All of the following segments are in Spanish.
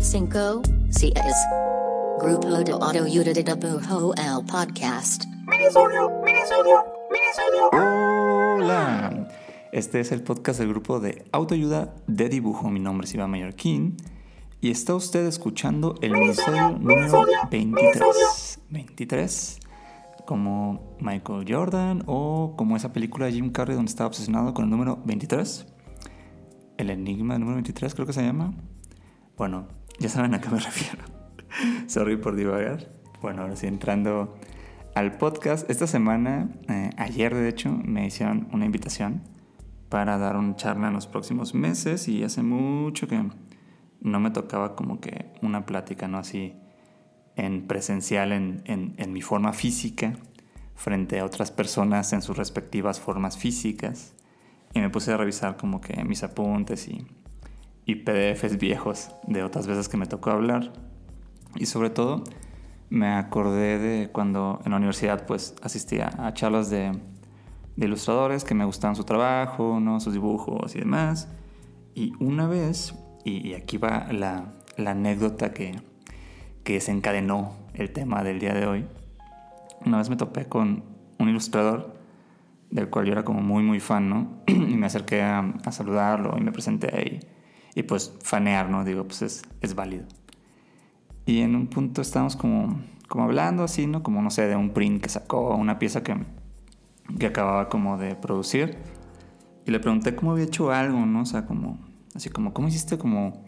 Cinco, seis. Grupo de Autoayuda de Dibujo el podcast. Minisodio, minisodio, minisodio. Hola. Este es el podcast del grupo de autoayuda de dibujo. Mi nombre es Iván Mallorquín y está usted escuchando el minisodio número 23. 23 como Michael Jordan o como esa película de Jim Carrey donde estaba obsesionado con el número 23. El enigma número 23 creo que se llama. Bueno, ya saben a qué me refiero. Sorry por divagar. Bueno, ahora sí, entrando al podcast. Esta semana, eh, ayer de hecho, me hicieron una invitación para dar un charla en los próximos meses y hace mucho que no me tocaba como que una plática, ¿no? Así en presencial, en, en mi forma física, frente a otras personas en sus respectivas formas físicas. Y me puse a revisar como que mis apuntes y y PDFs viejos de otras veces que me tocó hablar. Y sobre todo me acordé de cuando en la universidad pues asistía a charlas de, ilustradores que me gustaban su trabajo, ¿no? sus dibujos y demás. Y una vez, y, aquí va la, anécdota que, que desencadenó el tema del día de hoy, una vez me topé con un ilustrador del cual yo era como muy muy fan, ¿no? y me acerqué a, saludarlo y me presenté ahí y pues fanear, ¿no? Digo, pues es, es válido. Y en un punto estábamos como, como hablando así, ¿no? Como, no sé, de un print que sacó, una pieza que, que acababa como de producir. Y le pregunté cómo había hecho algo, ¿no? O sea, como, así como, ¿cómo hiciste como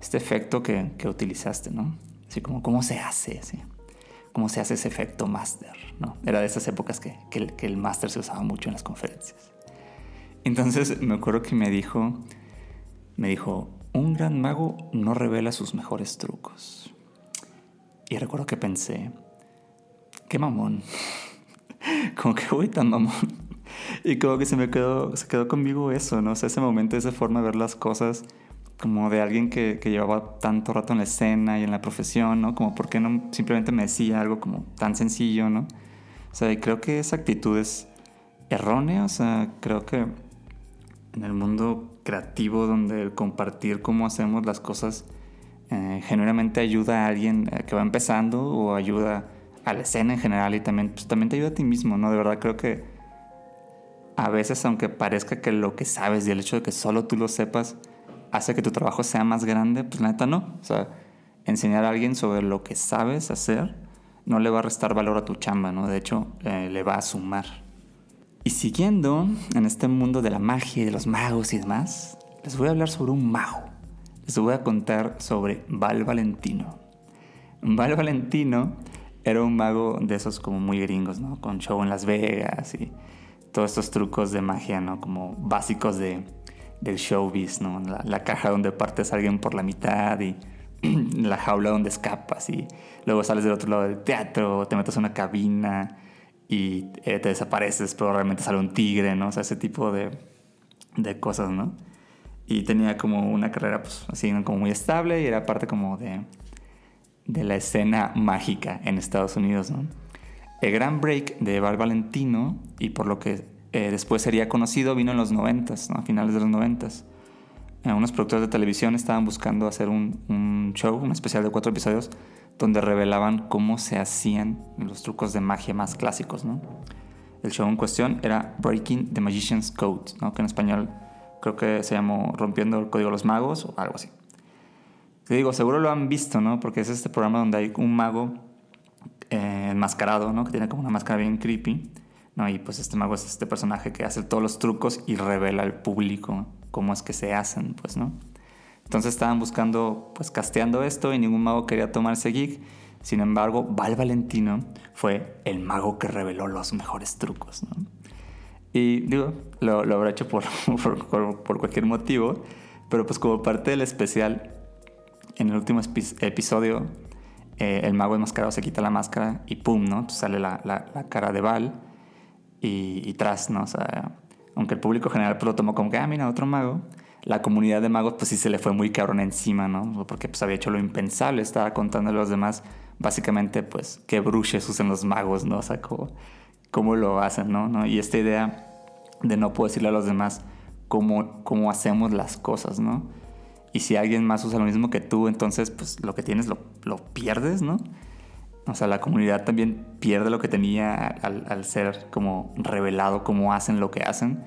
este efecto que, que utilizaste, ¿no? Así como, ¿cómo se hace? Así, ¿Cómo se hace ese efecto master, ¿no? Era de esas épocas que, que, el, el master se usaba mucho en las conferencias. Entonces me acuerdo que me dijo me dijo, un gran mago no revela sus mejores trucos. Y recuerdo que pensé, qué mamón. como que voy tan mamón. y como que se me quedó, se quedó conmigo eso, ¿no? O sea, ese momento, esa forma de ver las cosas como de alguien que, que, llevaba tanto rato en la escena y en la profesión, ¿no? Como por qué no simplemente me decía algo como tan sencillo, ¿no? O sea, y creo que esa actitud es errónea, o sea, creo que en el mundo creativo donde el compartir cómo hacemos las cosas eh, genuinamente ayuda a alguien eh, que va empezando o ayuda a la escena en general y también, pues, también te ayuda a ti mismo, ¿no? De verdad creo que a veces aunque parezca que lo que sabes y el hecho de que solo tú lo sepas hace que tu trabajo sea más grande, pues la neta no. O sea, enseñar a alguien sobre lo que sabes hacer no le va a restar valor a tu chamba, ¿no? De hecho, eh, le va a sumar. Y siguiendo en este mundo de la magia y de los magos y demás, les voy a hablar sobre un mago. Les voy a contar sobre Val Valentino. Val Valentino era un mago de esos como muy gringos, ¿no? Con show en Las Vegas y todos estos trucos de magia, ¿no? Como básicos de, del showbiz, ¿no? La, caja donde partes a alguien por la mitad y la jaula donde escapas y luego sales del otro lado del teatro, te metes a una cabina y eh, te desapareces, pero realmente sale un tigre, ¿no? O sea, ese tipo de, de cosas, ¿no? Y tenía como una carrera, pues, así, como muy estable y era parte como de, de la escena mágica en Estados Unidos, ¿no? El gran break de Val Valentino, y por lo que eh, después sería conocido, vino en los noventas, ¿no? A finales de los noventas. Eh, unos productores de televisión estaban buscando hacer un, show, un especial de cuatro episodios, donde revelaban cómo se hacían los trucos de magia más clásicos. El show en cuestión era Breaking the Magician's Code, ¿no? que en español creo que se llamó Rompiendo el Código de los Magos o algo así. Te digo, seguro lo han visto, ¿no? Porque es este programa donde hay un mago eh, enmascarado. Que tiene como una máscara bien creepy, ¿no? Y pues este mago es este personaje que hace todos los trucos y revela al público cómo es que se hacen, pues, ¿no? Entonces estaban buscando, pues, casteando esto y ningún mago quería tomarse gig. Sin embargo, Val Valentino fue el mago que reveló los mejores trucos, ¿no? Y digo, lo, lo habrá hecho por, por, por, cualquier motivo, pero pues como parte del especial, en el último episodio, eh, el mago enmascarado se quita la máscara y pum, ¿no? sale la, la, cara de Val y, y, tras, ¿no? O sea, aunque el público general pues, lo tomó como que, ah, mira, otro mago, la comunidad de magos pues sí se le fue muy cabrón encima, ¿no? Porque pues había hecho lo impensable, estaba contando a los demás básicamente pues qué bruches usan los magos, ¿no? O sea, cómo, cómo lo hacen, ¿no? ¿no? Y esta idea de no poder decirle a los demás cómo, cómo hacemos las cosas, ¿no? Y si alguien más usa lo mismo que tú, entonces pues lo que tienes lo, lo pierdes, ¿no? O sea, la comunidad también pierde lo que tenía al, al ser como revelado cómo hacen lo que hacen.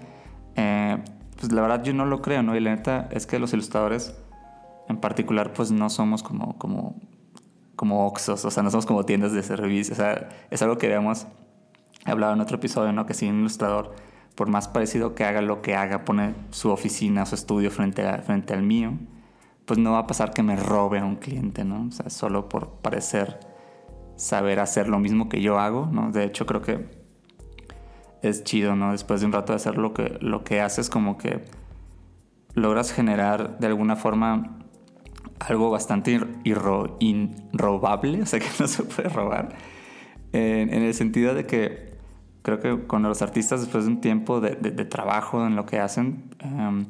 Eh, pues la verdad yo no lo creo, ¿no? Y la neta es que los ilustradores en particular pues no somos como, como, como Oxos, o sea, no somos como tiendas de servicio, o sea, es algo que habíamos hablado en otro episodio, ¿no? Que si un ilustrador por más parecido que haga lo que haga, pone su oficina, su estudio frente, a, frente al mío, pues no va a pasar que me robe a un cliente, ¿no? O sea, solo por parecer saber hacer lo mismo que yo hago, ¿no? De hecho, creo que es chido, ¿no? Después de un rato de hacer lo que, lo que haces, como que logras generar de alguna forma algo bastante irrobable, o sea, que no se puede robar, en el sentido de que creo que cuando los artistas después de un tiempo de, trabajo en lo que hacen, em,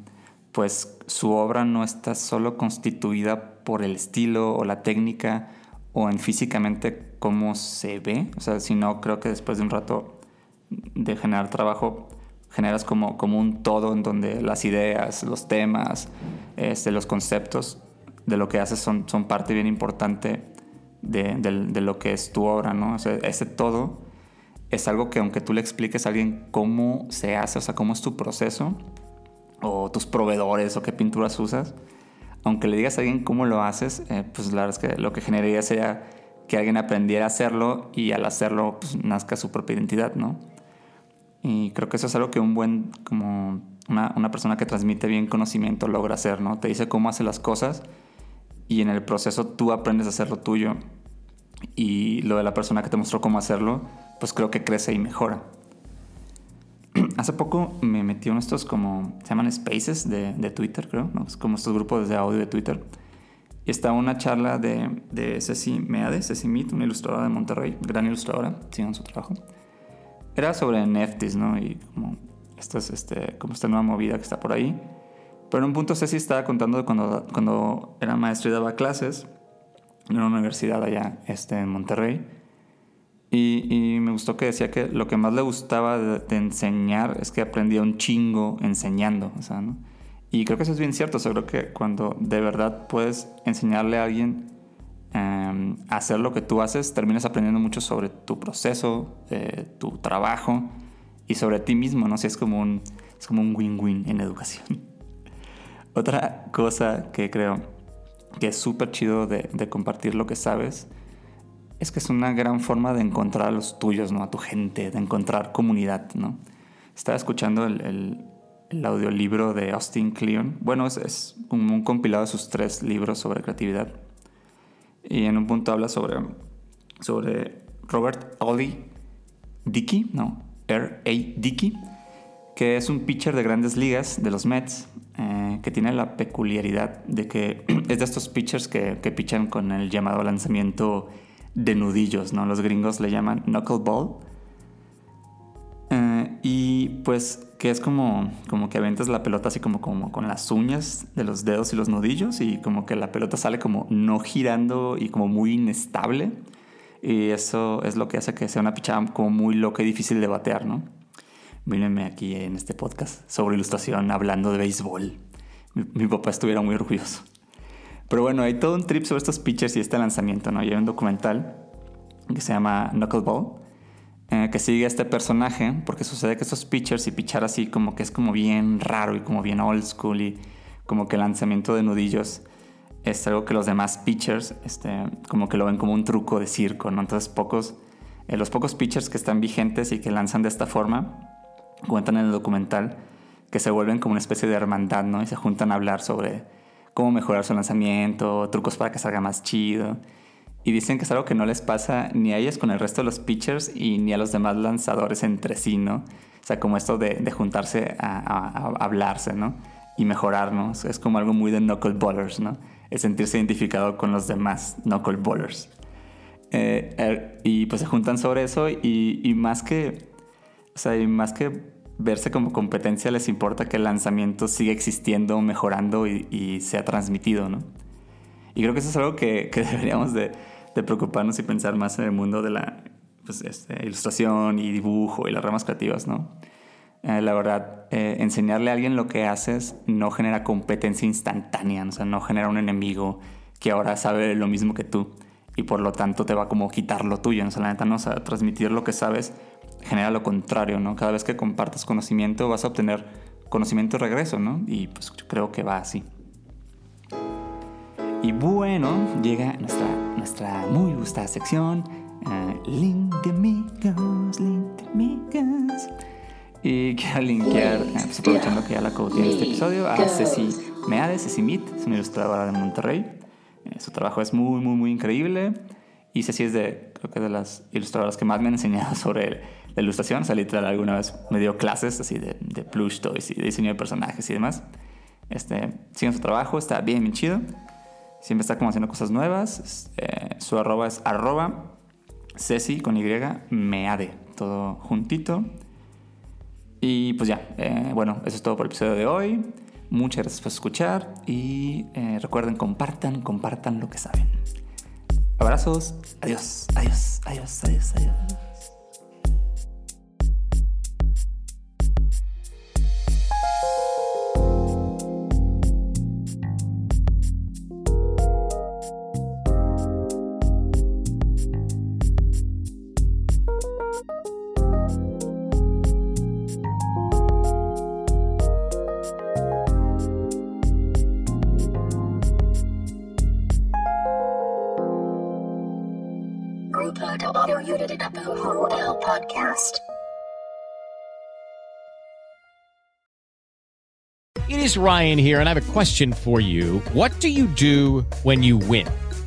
pues su obra no está solo constituida por el estilo o la técnica o en físicamente cómo se ve, o sea, sino creo que después de un rato de generar trabajo generas como, como un todo en donde las ideas, los temas, este, los conceptos de lo que haces son, son parte bien importante de, de, lo que es tu obra, ¿no? O sea, ese todo es algo que aunque tú le expliques a alguien cómo se hace, o sea, cómo es tu proceso, o tus proveedores, o qué pinturas usas, aunque le digas a alguien cómo lo haces, eh, pues la verdad es que lo que generaría sería que alguien aprendiera a hacerlo y al hacerlo pues, nazca su propia identidad, ¿no? Y creo que eso es algo que un buen, como una, una persona que transmite bien conocimiento logra hacer, ¿no? Te dice cómo hace las cosas y en el proceso tú aprendes a hacer lo tuyo y lo de la persona que te mostró cómo hacerlo, pues creo que crece y mejora. Hace poco me metí en estos como, se llaman spaces de, de Twitter, creo, ¿no? Es como estos grupos de audio de Twitter. Y estaba una charla de, de Ceci Meade, Ceci Mead, una ilustradora de Monterrey, gran ilustradora, sigan su trabajo. Era sobre NFTs, ¿no? Y como, esto es este, como esta nueva movida que está por ahí. Pero en un punto Ceci estaba contando de cuando, cuando era maestro y daba clases en una universidad allá este, en Monterrey y, me gustó que decía que lo que más le gustaba de, enseñar es que aprendía un chingo enseñando. O sea. Y creo que eso es bien cierto. O creo que cuando de verdad puedes enseñarle a alguien a hacer lo que tú haces, terminas aprendiendo mucho sobre tu proceso, eh, tu trabajo y sobre ti mismo. ¿no? Es como un es como un win-win en educación. Otra cosa que creo que es súper chido de compartir lo que sabes es que es una gran forma de encontrar a los tuyos, ¿no? A tu gente, de encontrar comunidad, ¿no? Estaba escuchando el, audiolibro de Austin Kleon. Bueno, es, es un, compilado de sus tres libros sobre creatividad. Y en un punto habla sobre, sobre Robert Ollie Dickey, no, R.A. Dickey, que es un pitcher de grandes ligas de los Mets, eh, que tiene la peculiaridad de que es de estos pitchers que, que pichan con el llamado lanzamiento de nudillos, ¿no? Los gringos le llaman knuckleball. Eh, y pues que es como, como que aventas la pelota así como, como con las uñas de los dedos y los nudillos y como que la pelota sale como no girando y como muy inestable. Y eso es lo que hace que sea una pichada como muy loca y difícil de batear, ¿no? Mírenme aquí en este podcast sobre ilustración hablando de béisbol. Mi, mi papá estuviera muy orgulloso. Pero bueno, hay todo un trip sobre estos pitchers y este lanzamiento, ¿no? Y hay un documental que se llama Knuckleball, eh, que sigue a este personaje, porque sucede que estos pitchers y pichar así como que es como bien raro y como bien old school y como que el lanzamiento de nudillos es algo que los demás pitchers este, como que lo ven como un truco de circo, ¿no? Entonces pocos, eh, los pocos pitchers que están vigentes y que lanzan de esta forma, cuentan en el documental que se vuelven como una especie de hermandad, ¿no? Y se juntan a hablar sobre cómo mejorar su lanzamiento, trucos para que salga más chido. Y dicen que es algo que no les pasa ni a ellos con el resto de los pitchers y ni a los demás lanzadores entre sí, ¿no? O sea, como esto de, juntarse a, hablarse, ¿no? Y mejorarnos. Es como algo muy de knuckleballers, ¿no? El sentirse identificado con los demás knuckleballers. Eh, er, y pues se juntan sobre eso y, y más que... O sea, y más que verse como competencia les importa que el lanzamiento siga existiendo, mejorando y, sea transmitido, ¿no? Y creo que eso es algo que, deberíamos de, preocuparnos y pensar más en el mundo de la pues, este, ilustración y dibujo y las ramas creativas, ¿no? Eh, la verdad, eh, enseñarle a alguien lo que haces no genera competencia instantánea, o sea, no genera un enemigo que ahora sabe lo mismo que tú y por lo tanto te va como quitar lo tuyo, ¿no? O sea, la neta, no, o transmitir lo que sabes genera lo contrario, ¿no? Cada vez que compartas conocimiento vas a obtener conocimiento de regreso, ¿no? Y pues yo creo que va así. Y bueno, llega nuestra, nuestra muy gustada sección, uh, Link de Amigos, Link de Amigos. Y quiero linkear, eh, pues aprovechando que ya la tiene este episodio, a Ceci Meade, Ceci Mead, es una ilustradora de Monterrey. Eh, su trabajo es muy, muy, muy increíble. Y Ceci es de, creo que de las ilustradoras que más me han enseñado sobre la ilustración. O sea, literal, alguna vez me dio clases así de, de plush toys y de diseño de personajes y demás. Este, siguen su trabajo, está bien, bien chido. Siempre está como haciendo cosas nuevas. Eh, su arroba es arroba Ceci con Y meade, todo juntito. Y pues ya, eh, bueno, eso es todo por el episodio de hoy. Muchas gracias por escuchar y eh, recuerden, compartan, compartan lo que saben. Abrazos, adiós, adiós, adiós, adiós, adiós. Podcast. It is Ryan here, and I have a question for you. What do you do when you win?